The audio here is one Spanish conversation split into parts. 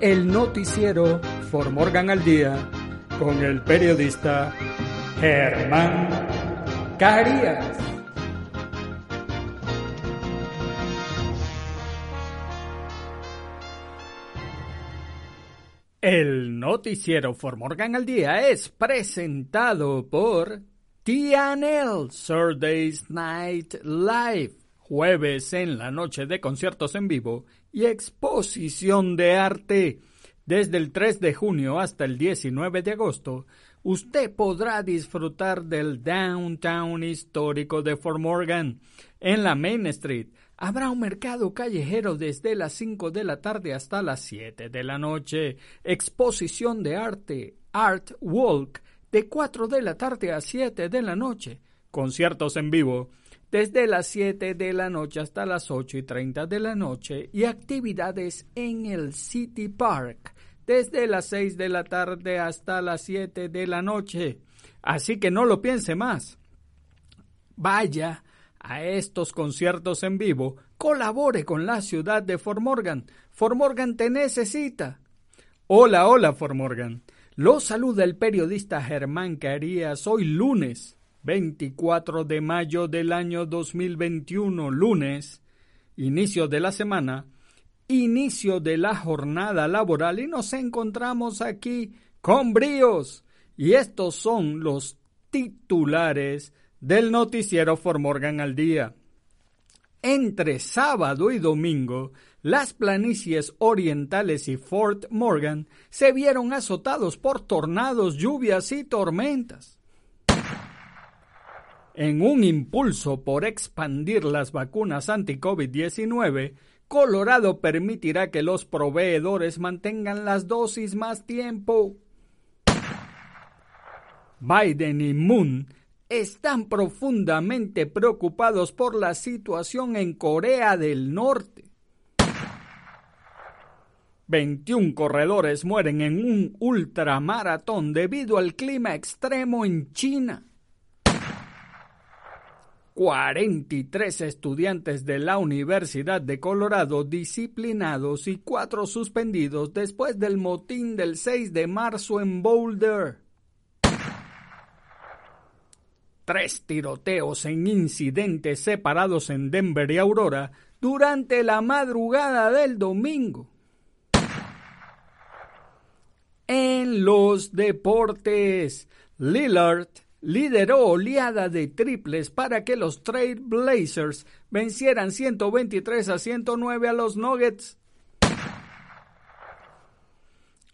el noticiero For Morgan al Día con el periodista Germán Carías. El noticiero For Morgan al Día es presentado por TNL Saturdays Night Live, jueves en la noche de conciertos en vivo y exposición de arte. Desde el 3 de junio hasta el 19 de agosto, usted podrá disfrutar del downtown histórico de Fort Morgan. En la Main Street habrá un mercado callejero desde las 5 de la tarde hasta las 7 de la noche, exposición de arte, Art Walk, de 4 de la tarde a 7 de la noche, conciertos en vivo, desde las 7 de la noche hasta las 8 y 30 de la noche y actividades en el City Park desde las 6 de la tarde hasta las 7 de la noche. Así que no lo piense más. Vaya a estos conciertos en vivo, colabore con la ciudad de Fort Morgan. Fort Morgan te necesita. Hola, hola, Fort Morgan. Lo saluda el periodista Germán Carías hoy lunes 24 de mayo del año 2021, lunes, inicio de la semana, inicio de la jornada laboral y nos encontramos aquí con bríos. Y estos son los titulares del noticiero Formorgan al día. Entre sábado y domingo, las planicies orientales y Fort Morgan se vieron azotados por tornados, lluvias y tormentas. En un impulso por expandir las vacunas anti-COVID-19, Colorado permitirá que los proveedores mantengan las dosis más tiempo. Biden y Moon están profundamente preocupados por la situación en Corea del Norte. 21 corredores mueren en un ultramaratón debido al clima extremo en China. 43 estudiantes de la Universidad de Colorado disciplinados y cuatro suspendidos después del motín del 6 de marzo en Boulder. Tres tiroteos en incidentes separados en Denver y Aurora durante la madrugada del domingo. En los deportes, Lillard lideró oleada de triples para que los Trail Blazers vencieran 123 a 109 a los Nuggets.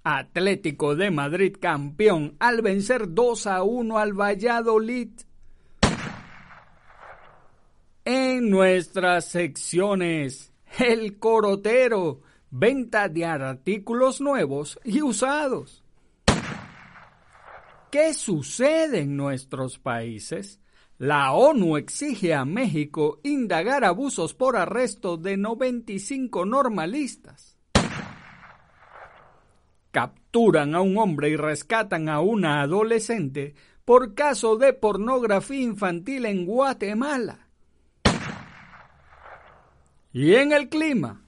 Atlético de Madrid campeón al vencer 2 a 1 al Valladolid. En nuestras secciones, el corotero, venta de artículos nuevos y usados. ¿Qué sucede en nuestros países? La ONU exige a México indagar abusos por arresto de 95 normalistas. capturan a un hombre y rescatan a una adolescente por caso de pornografía infantil en Guatemala. Y en el clima,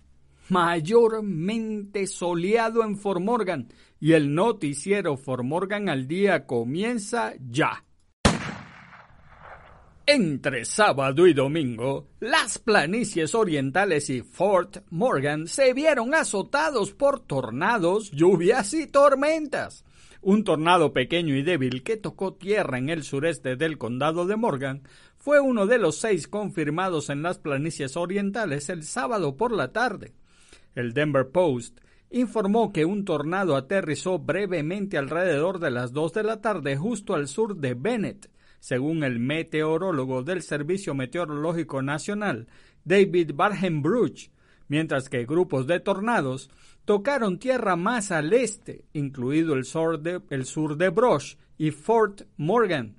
mayormente soleado en Formorgan y el noticiero Formorgan al día comienza ya. Entre sábado y domingo, las planicies orientales y Fort Morgan se vieron azotados por tornados, lluvias y tormentas. Un tornado pequeño y débil que tocó tierra en el sureste del condado de Morgan fue uno de los seis confirmados en las planicies orientales el sábado por la tarde. El Denver Post informó que un tornado aterrizó brevemente alrededor de las dos de la tarde justo al sur de Bennett, según el meteorólogo del Servicio Meteorológico Nacional, David Barhenbruch, mientras que grupos de tornados tocaron tierra más al este, incluido el sur de, el sur de y Fort Morgan.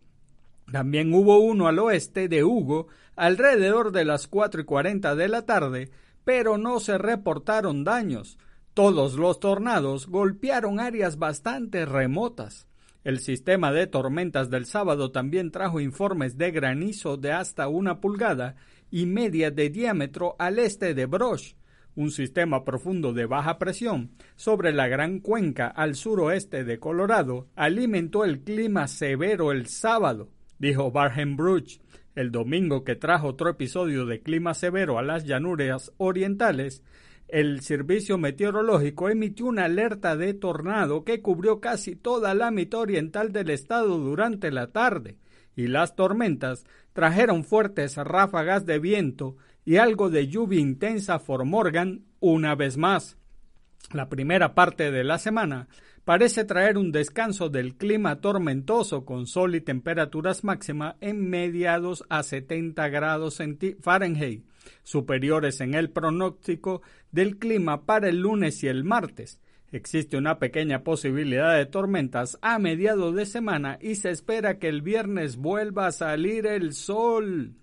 También hubo uno al oeste de Hugo alrededor de las 4 y 40 de la tarde, pero no se reportaron daños. Todos los tornados golpearon áreas bastante remotas. El sistema de tormentas del sábado también trajo informes de granizo de hasta una pulgada y media de diámetro al este de Brosh, un sistema profundo de baja presión sobre la gran cuenca al suroeste de Colorado alimentó el clima severo el sábado, dijo Bruch. El domingo que trajo otro episodio de clima severo a las llanuras orientales, el Servicio Meteorológico emitió una alerta de tornado que cubrió casi toda la mitad oriental del estado durante la tarde, y las tormentas trajeron fuertes ráfagas de viento y algo de lluvia intensa por Morgan una vez más. La primera parte de la semana parece traer un descanso del clima tormentoso con sol y temperaturas máximas en mediados a 70 grados Fahrenheit superiores en el pronóstico del clima para el lunes y el martes. Existe una pequeña posibilidad de tormentas a mediados de semana y se espera que el viernes vuelva a salir el sol.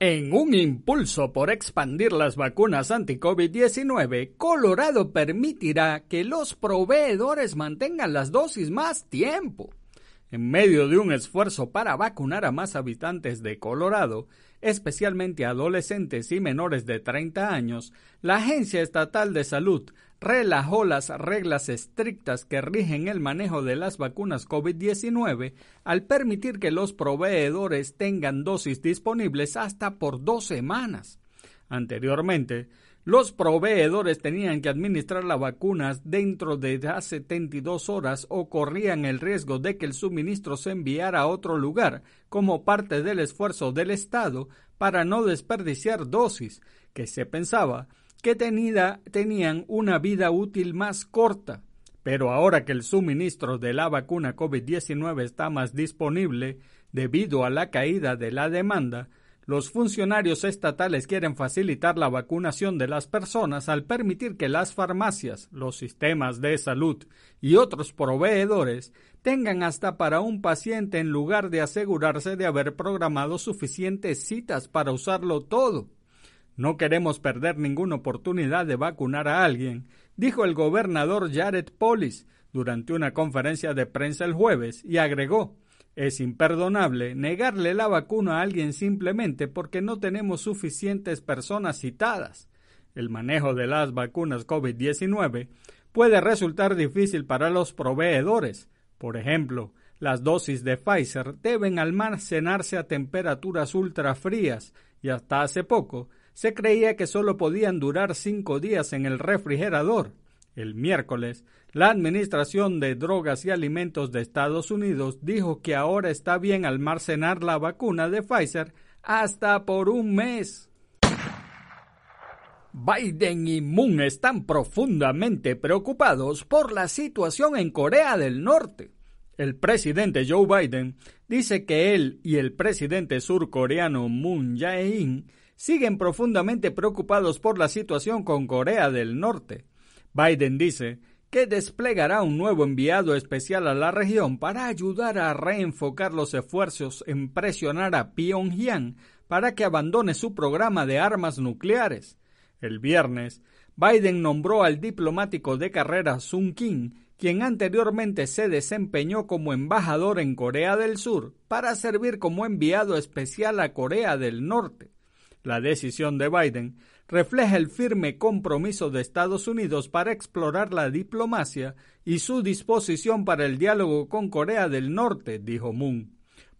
En un impulso por expandir las vacunas anti-COVID-19, Colorado permitirá que los proveedores mantengan las dosis más tiempo. En medio de un esfuerzo para vacunar a más habitantes de Colorado, especialmente adolescentes y menores de 30 años, la Agencia Estatal de Salud relajó las reglas estrictas que rigen el manejo de las vacunas COVID-19 al permitir que los proveedores tengan dosis disponibles hasta por dos semanas. Anteriormente, los proveedores tenían que administrar las vacunas dentro de 72 horas o corrían el riesgo de que el suministro se enviara a otro lugar como parte del esfuerzo del Estado para no desperdiciar dosis que se pensaba que tenían una vida útil más corta. Pero ahora que el suministro de la vacuna COVID-19 está más disponible debido a la caída de la demanda, los funcionarios estatales quieren facilitar la vacunación de las personas al permitir que las farmacias, los sistemas de salud y otros proveedores tengan hasta para un paciente en lugar de asegurarse de haber programado suficientes citas para usarlo todo. No queremos perder ninguna oportunidad de vacunar a alguien, dijo el gobernador Jared Polis durante una conferencia de prensa el jueves y agregó es imperdonable negarle la vacuna a alguien simplemente porque no tenemos suficientes personas citadas. El manejo de las vacunas COVID-19 puede resultar difícil para los proveedores. Por ejemplo, las dosis de Pfizer deben almacenarse a temperaturas ultrafrías y hasta hace poco se creía que solo podían durar cinco días en el refrigerador. El miércoles, la Administración de Drogas y Alimentos de Estados Unidos dijo que ahora está bien almacenar la vacuna de Pfizer hasta por un mes. Biden y Moon están profundamente preocupados por la situación en Corea del Norte. El presidente Joe Biden dice que él y el presidente surcoreano Moon Jae-in siguen profundamente preocupados por la situación con Corea del Norte. Biden dice que desplegará un nuevo enviado especial a la región para ayudar a reenfocar los esfuerzos en presionar a Pyongyang para que abandone su programa de armas nucleares. El viernes, Biden nombró al diplomático de carrera Sun Kim, quien anteriormente se desempeñó como embajador en Corea del Sur, para servir como enviado especial a Corea del Norte. La decisión de Biden refleja el firme compromiso de Estados Unidos para explorar la diplomacia y su disposición para el diálogo con Corea del Norte, dijo Moon.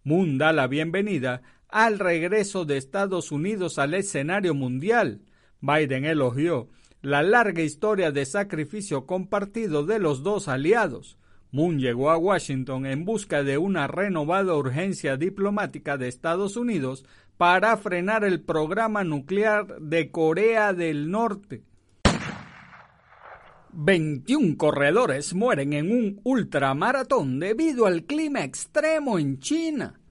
Moon da la bienvenida al regreso de Estados Unidos al escenario mundial. Biden elogió la larga historia de sacrificio compartido de los dos aliados. Moon llegó a Washington en busca de una renovada urgencia diplomática de Estados Unidos para frenar el programa nuclear de Corea del Norte. 21 corredores mueren en un ultramaratón debido al clima extremo en China.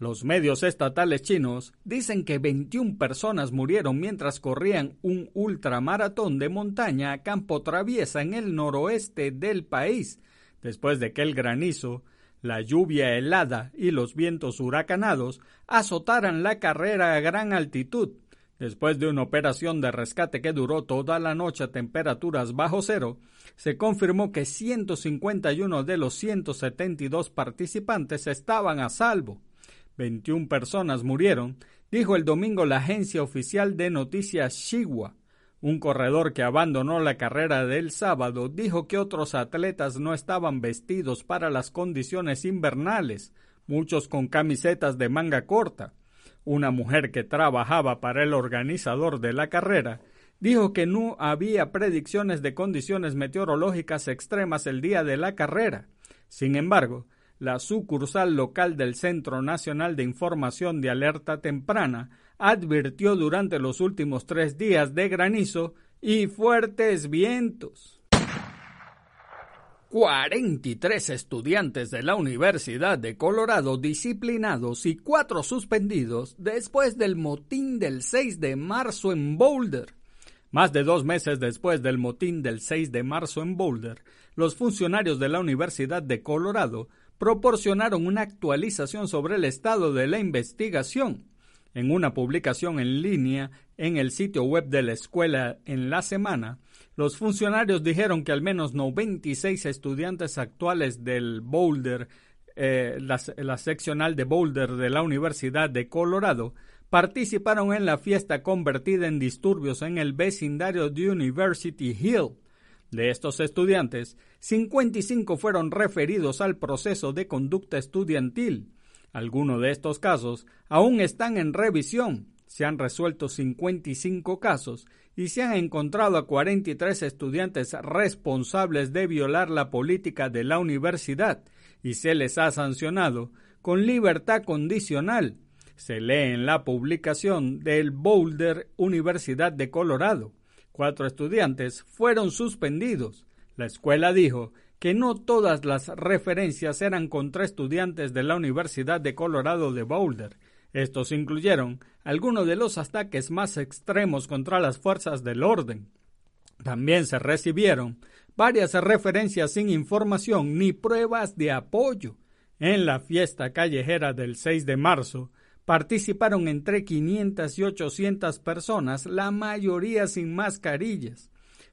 Los medios estatales chinos dicen que 21 personas murieron mientras corrían un ultramaratón de montaña a campo traviesa en el noroeste del país, después de que el granizo la lluvia helada y los vientos huracanados azotaran la carrera a gran altitud. Después de una operación de rescate que duró toda la noche a temperaturas bajo cero, se confirmó que 151 de los 172 participantes estaban a salvo. 21 personas murieron, dijo el domingo la agencia oficial de noticias Xinhua. Un corredor que abandonó la carrera del sábado dijo que otros atletas no estaban vestidos para las condiciones invernales, muchos con camisetas de manga corta. Una mujer que trabajaba para el organizador de la carrera dijo que no había predicciones de condiciones meteorológicas extremas el día de la carrera. Sin embargo, la sucursal local del Centro Nacional de Información de Alerta Temprana advirtió durante los últimos tres días de granizo y fuertes vientos. 43 estudiantes de la Universidad de Colorado disciplinados y cuatro suspendidos después del motín del 6 de marzo en Boulder. Más de dos meses después del motín del 6 de marzo en Boulder, los funcionarios de la Universidad de Colorado proporcionaron una actualización sobre el estado de la investigación en una publicación en línea en el sitio web de la escuela en la semana, los funcionarios dijeron que al menos 96 estudiantes actuales del Boulder, eh, la, seccional de Boulder de la Universidad de Colorado, participaron en la fiesta convertida en disturbios en el vecindario de University Hill. De estos estudiantes, 55 fueron referidos al proceso de conducta estudiantil, algunos de estos casos aún están en revisión. Se han resuelto 55 casos y se han encontrado a 43 estudiantes responsables de violar la política de la universidad y se les ha sancionado con libertad condicional. Se lee en la publicación del Boulder Universidad de Colorado. Cuatro estudiantes fueron suspendidos. La escuela dijo que no todas las referencias eran contra estudiantes de la Universidad de Colorado de Boulder. Estos incluyeron algunos de los ataques más extremos contra las fuerzas del orden. También se recibieron varias referencias sin información ni pruebas de apoyo. En la fiesta callejera del 6 de marzo participaron entre 500 y 800 personas, la mayoría sin mascarillas.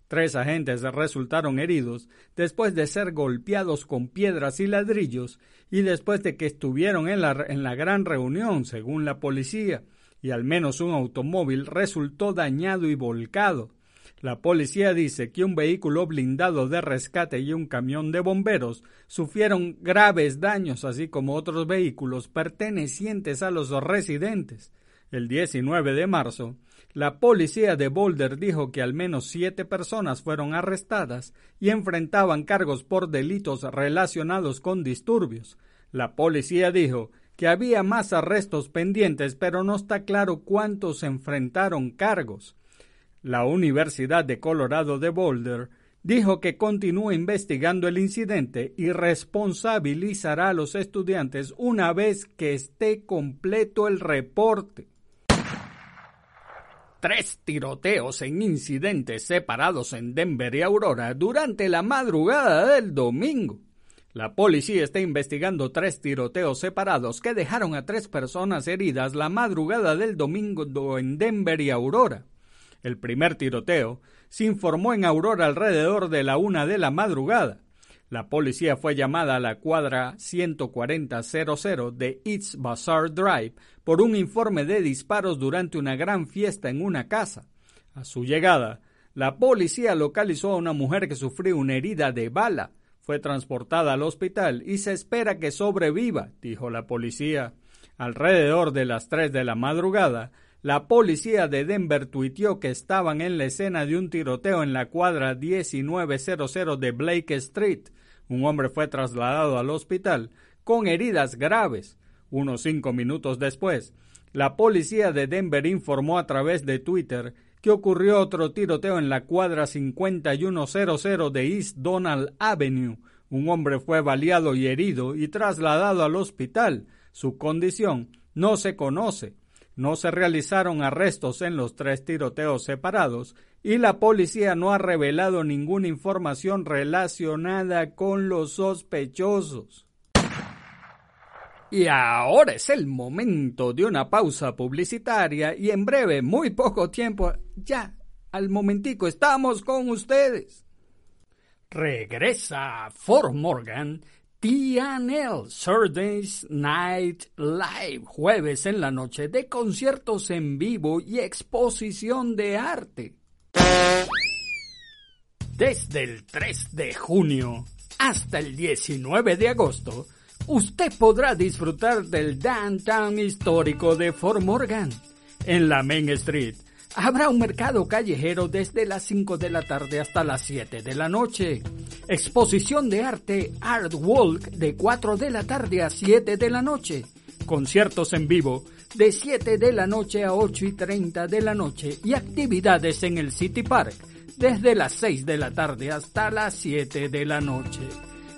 Tres agentes resultaron heridos después de ser golpeados con piedras y ladrillos y después de que estuvieron en la, en la gran reunión, según la policía, y al menos un automóvil resultó dañado y volcado. La policía dice que un vehículo blindado de rescate y un camión de bomberos sufrieron graves daños, así como otros vehículos pertenecientes a los residentes. El 19 de marzo, la policía de Boulder dijo que al menos siete personas fueron arrestadas y enfrentaban cargos por delitos relacionados con disturbios. La policía dijo que había más arrestos pendientes, pero no está claro cuántos enfrentaron cargos. La Universidad de Colorado de Boulder dijo que continúa investigando el incidente y responsabilizará a los estudiantes una vez que esté completo el reporte tres tiroteos en incidentes separados en Denver y Aurora durante la madrugada del domingo. La policía está investigando tres tiroteos separados que dejaron a tres personas heridas la madrugada del domingo en Denver y Aurora. El primer tiroteo se informó en Aurora alrededor de la una de la madrugada. La policía fue llamada a la cuadra 14000 de East Bazaar Drive por un informe de disparos durante una gran fiesta en una casa. A su llegada, la policía localizó a una mujer que sufrió una herida de bala. Fue transportada al hospital y se espera que sobreviva, dijo la policía. Alrededor de las 3 de la madrugada, la policía de Denver tuiteó que estaban en la escena de un tiroteo en la cuadra 1900 de Blake Street. Un hombre fue trasladado al hospital con heridas graves. Unos cinco minutos después, la policía de Denver informó a través de Twitter que ocurrió otro tiroteo en la cuadra 5100 de East Donald Avenue. Un hombre fue baleado y herido y trasladado al hospital. Su condición no se conoce. No se realizaron arrestos en los tres tiroteos separados y la policía no ha revelado ninguna información relacionada con los sospechosos. Y ahora es el momento de una pausa publicitaria y en breve, muy poco tiempo, ya, al momentico, estamos con ustedes. Regresa Fort Morgan TNL Saturdays Night Live, jueves en la noche de conciertos en vivo y exposición de arte. Desde el 3 de junio hasta el 19 de agosto, usted podrá disfrutar del downtown histórico de Fort Morgan en la Main Street Habrá un mercado callejero desde las 5 de la tarde hasta las 7 de la noche. Exposición de arte Art Walk de 4 de la tarde a 7 de la noche. Conciertos en vivo de 7 de la noche a 8 y 30 de la noche y actividades en el City Park desde las 6 de la tarde hasta las 7 de la noche.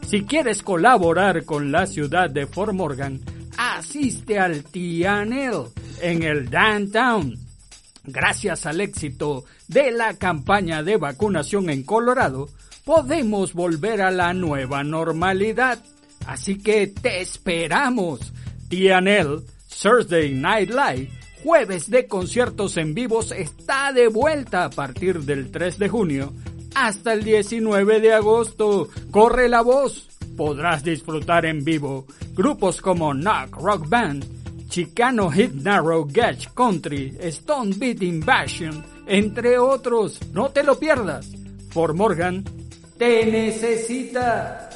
Si quieres colaborar con la ciudad de Fort Morgan, asiste al TNL en el Downtown Gracias al éxito de la campaña de vacunación en Colorado, podemos volver a la nueva normalidad. Así que te esperamos. TNL, Thursday Night Live, jueves de conciertos en vivos está de vuelta a partir del 3 de junio hasta el 19 de agosto. Corre la voz. Podrás disfrutar en vivo grupos como Knock Rock Band, Chicano Hit Narrow Gauge Country, Stone Beat Invasion, entre otros. No te lo pierdas. For Morgan te necesita.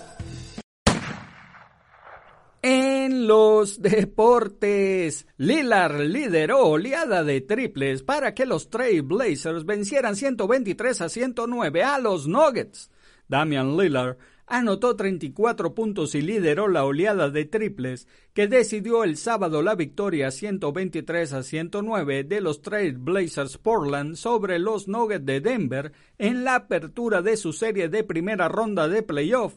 En los deportes, Lillard lideró oleada de triples para que los Trail Blazers vencieran 123 a 109 a los Nuggets. Damian Lillard anotó 34 puntos y lideró la oleada de triples que decidió el sábado la victoria 123 a 109 de los Trail Blazers Portland sobre los Nuggets de Denver en la apertura de su serie de primera ronda de playoff.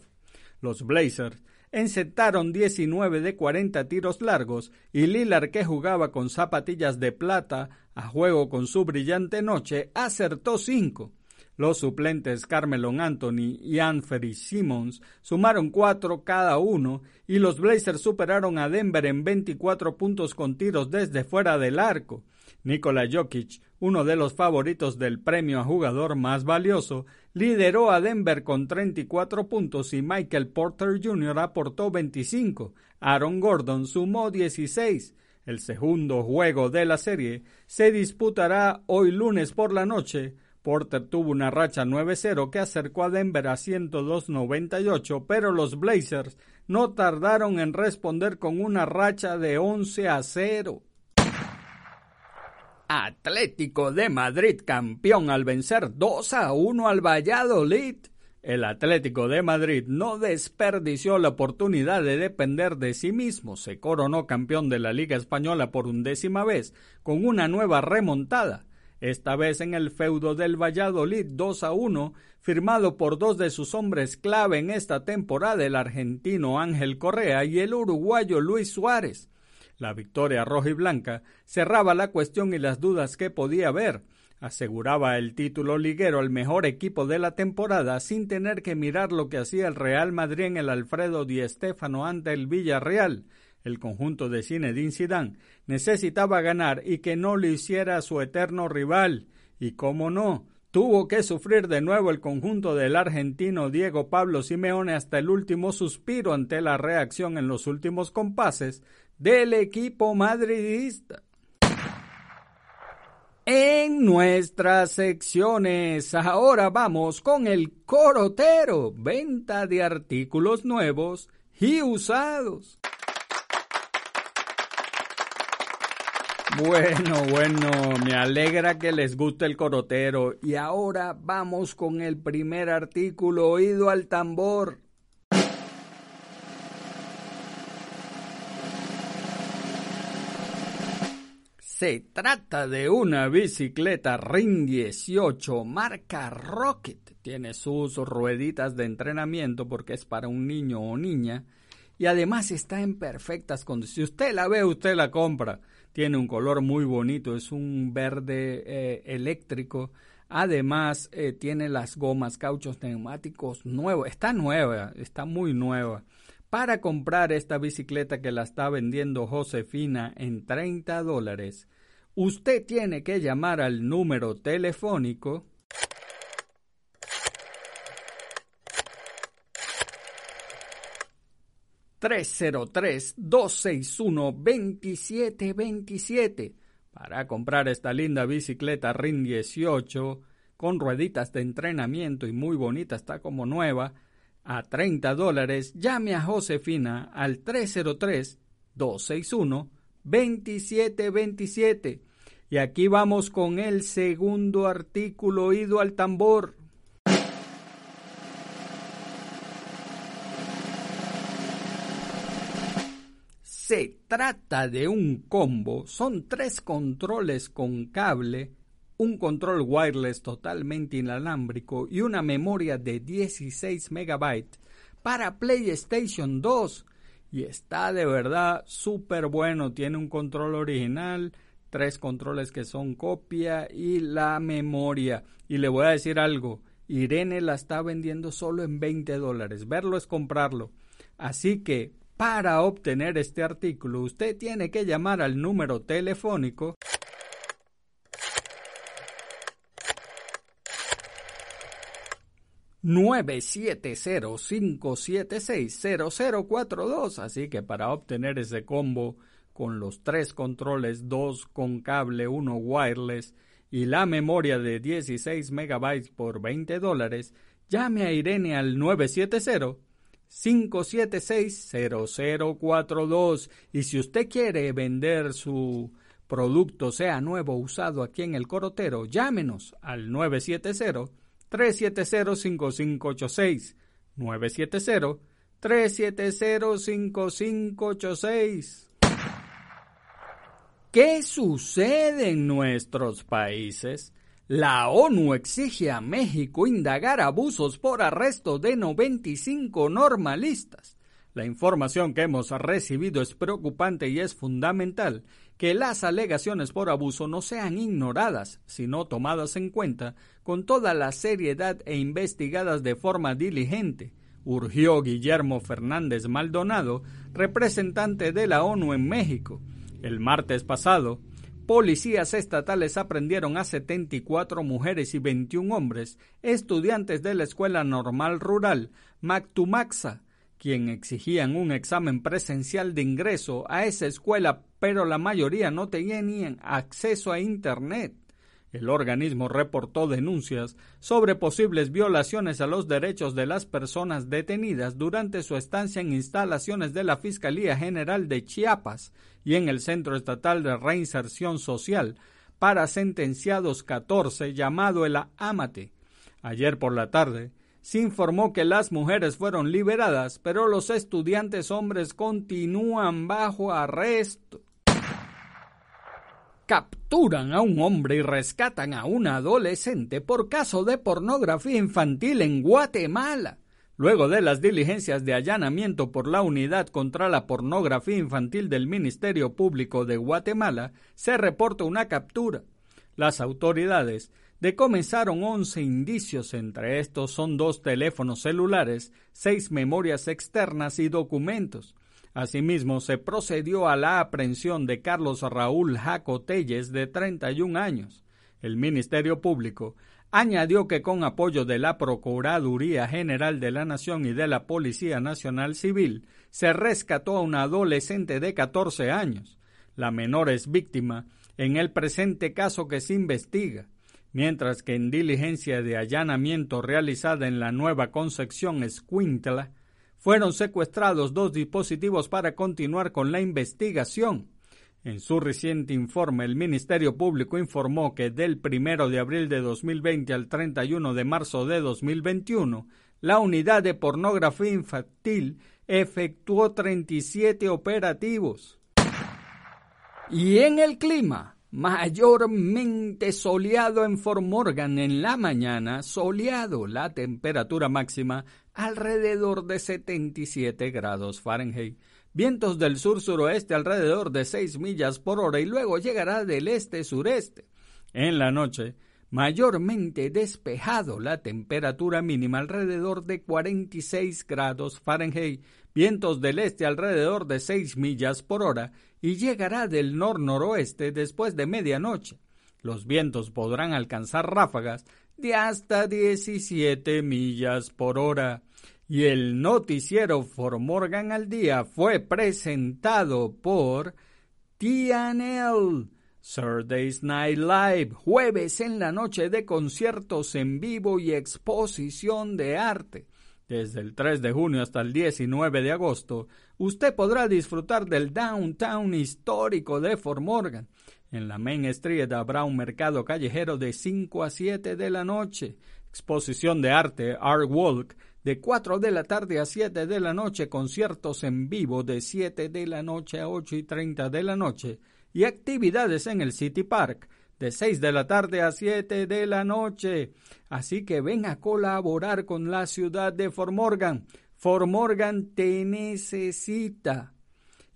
Los Blazers encetaron 19 de 40 tiros largos y Lillard que jugaba con zapatillas de plata a juego con su brillante noche acertó 5. Los suplentes Carmelon Anthony y Anthony Simmons sumaron cuatro cada uno y los Blazers superaron a Denver en 24 puntos con tiros desde fuera del arco. Nikola Jokic, uno de los favoritos del premio a jugador más valioso, lideró a Denver con 34 puntos y Michael Porter Jr. aportó 25. Aaron Gordon sumó 16. El segundo juego de la serie se disputará hoy lunes por la noche Porter tuvo una racha 9-0 que acercó a Denver a 102-98, pero los Blazers no tardaron en responder con una racha de 11 a 0. Atlético de Madrid campeón al vencer 2 a 1 al Valladolid. El Atlético de Madrid no desperdició la oportunidad de depender de sí mismo. Se coronó campeón de la Liga Española por undécima vez con una nueva remontada esta vez en el feudo del Valladolid 2 a 1, firmado por dos de sus hombres clave en esta temporada, el argentino Ángel Correa y el uruguayo Luis Suárez. La victoria roja y blanca cerraba la cuestión y las dudas que podía haber. Aseguraba el título liguero al mejor equipo de la temporada sin tener que mirar lo que hacía el Real Madrid en el Alfredo Di Stéfano ante el Villarreal el conjunto de Zinedine Zidane necesitaba ganar y que no lo hiciera su eterno rival, Y cómo no, tuvo que sufrir de nuevo el conjunto del argentino Diego Pablo Simeone hasta el último suspiro ante la reacción en los últimos compases del equipo madridista. En nuestras secciones, ahora vamos con el corotero, venta de artículos nuevos y usados. Bueno, bueno, me alegra que les guste el corotero y ahora vamos con el primer artículo oído al tambor. Se trata de una bicicleta Ring 18 marca Rocket. Tiene sus rueditas de entrenamiento porque es para un niño o niña y además está en perfectas condiciones. Si usted la ve, usted la compra. Tiene un color muy bonito, es un verde eh, eléctrico. Además, eh, tiene las gomas, cauchos neumáticos nuevos. Está nueva, está muy nueva. Para comprar esta bicicleta que la está vendiendo Josefina en 30 dólares, usted tiene que llamar al número telefónico 303-261-2727 para comprar esta linda bicicleta RIN 18 con rueditas de entrenamiento y muy bonita, está como nueva a 30 dólares, llame a Josefina al 303-261-2727. Y aquí vamos con el segundo artículo oído al tambor. Se trata de un combo, son tres controles con cable un control wireless totalmente inalámbrico y una memoria de 16 MB para PlayStation 2. Y está de verdad súper bueno. Tiene un control original, tres controles que son copia y la memoria. Y le voy a decir algo. Irene la está vendiendo solo en 20 dólares. Verlo es comprarlo. Así que para obtener este artículo usted tiene que llamar al número telefónico 970-576-0042. Así que para obtener ese combo con los tres controles, dos con cable, uno wireless y la memoria de 16 megabytes por 20 dólares, llame a Irene al 970-576-0042. Y si usted quiere vender su producto, sea nuevo usado aquí en el Corotero, llámenos al 970 370-5586. 970-370-5586. ¿Qué sucede en nuestros países? La ONU exige a México indagar abusos por arresto de 95 normalistas. La información que hemos recibido es preocupante y es fundamental que las alegaciones por abuso no sean ignoradas, sino tomadas en cuenta con toda la seriedad e investigadas de forma diligente, urgió Guillermo Fernández Maldonado, representante de la ONU en México. El martes pasado, policías estatales aprendieron a 74 mujeres y 21 hombres, estudiantes de la Escuela Normal Rural Mactumaxa, quien exigían un examen presencial de ingreso a esa escuela, pero la mayoría no tenían acceso a Internet. El organismo reportó denuncias sobre posibles violaciones a los derechos de las personas detenidas durante su estancia en instalaciones de la Fiscalía General de Chiapas y en el Centro Estatal de Reinserción Social para sentenciados 14 llamado el AMATE. Ayer por la tarde, se informó que las mujeres fueron liberadas, pero los estudiantes hombres continúan bajo arresto. Capturan a un hombre y rescatan a una adolescente por caso de pornografía infantil en Guatemala. Luego de las diligencias de allanamiento por la Unidad contra la Pornografía Infantil del Ministerio Público de Guatemala, se reporta una captura. Las autoridades decomisaron 11 indicios, entre estos son dos teléfonos celulares, seis memorias externas y documentos. Asimismo, se procedió a la aprehensión de Carlos Raúl Jaco Telles, de 31 años. El Ministerio Público añadió que con apoyo de la Procuraduría General de la Nación y de la Policía Nacional Civil, se rescató a una adolescente de 14 años. La menor es víctima en el presente caso que se investiga, mientras que en diligencia de allanamiento realizada en la Nueva Concepción Escuintla, fueron secuestrados dos dispositivos para continuar con la investigación. En su reciente informe, el Ministerio Público informó que del 1 de abril de 2020 al 31 de marzo de 2021, la unidad de pornografía infantil efectuó 37 operativos. Y en el clima, mayormente soleado en Fort Morgan en la mañana, soleado la temperatura máxima alrededor de 77 grados Fahrenheit. Vientos del sur-suroeste alrededor de 6 millas por hora y luego llegará del este-sureste. En la noche, mayormente despejado, la temperatura mínima alrededor de 46 grados Fahrenheit, vientos del este alrededor de 6 millas por hora y llegará del nor-noroeste después de medianoche. Los vientos podrán alcanzar ráfagas de hasta 17 millas por hora. Y el noticiero For Morgan al día fue presentado por TNL. Saturdays Night Live, jueves en la noche de conciertos en vivo y exposición de arte. Desde el 3 de junio hasta el 19 de agosto, usted podrá disfrutar del downtown histórico de Fort Morgan. En la Main Street habrá un mercado callejero de 5 a 7 de la noche, exposición de arte Art Walk de 4 de la tarde a 7 de la noche, conciertos en vivo de 7 de la noche a 8 y 30 de la noche y actividades en el City Park de 6 de la tarde a 7 de la noche. Así que ven a colaborar con la ciudad de Fort Morgan. Fort Morgan te necesita.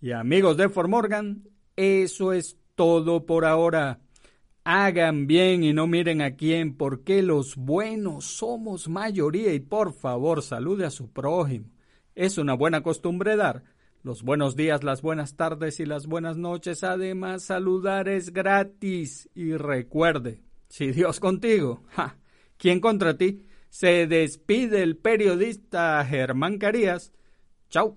Y amigos de Fort Morgan, eso es todo por ahora. Hagan bien y no miren a quién, porque los buenos somos mayoría y por favor salude a su prójimo. Es una buena costumbre dar los buenos días, las buenas tardes y las buenas noches. Además, saludar es gratis. Y recuerde, si Dios contigo, ja, ¿quién contra ti? Se despide el periodista Germán Carías. Chau.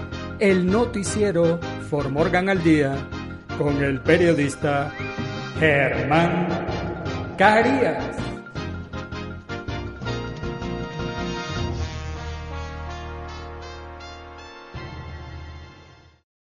el noticiero For Morgan al Día con el periodista Germán Carías.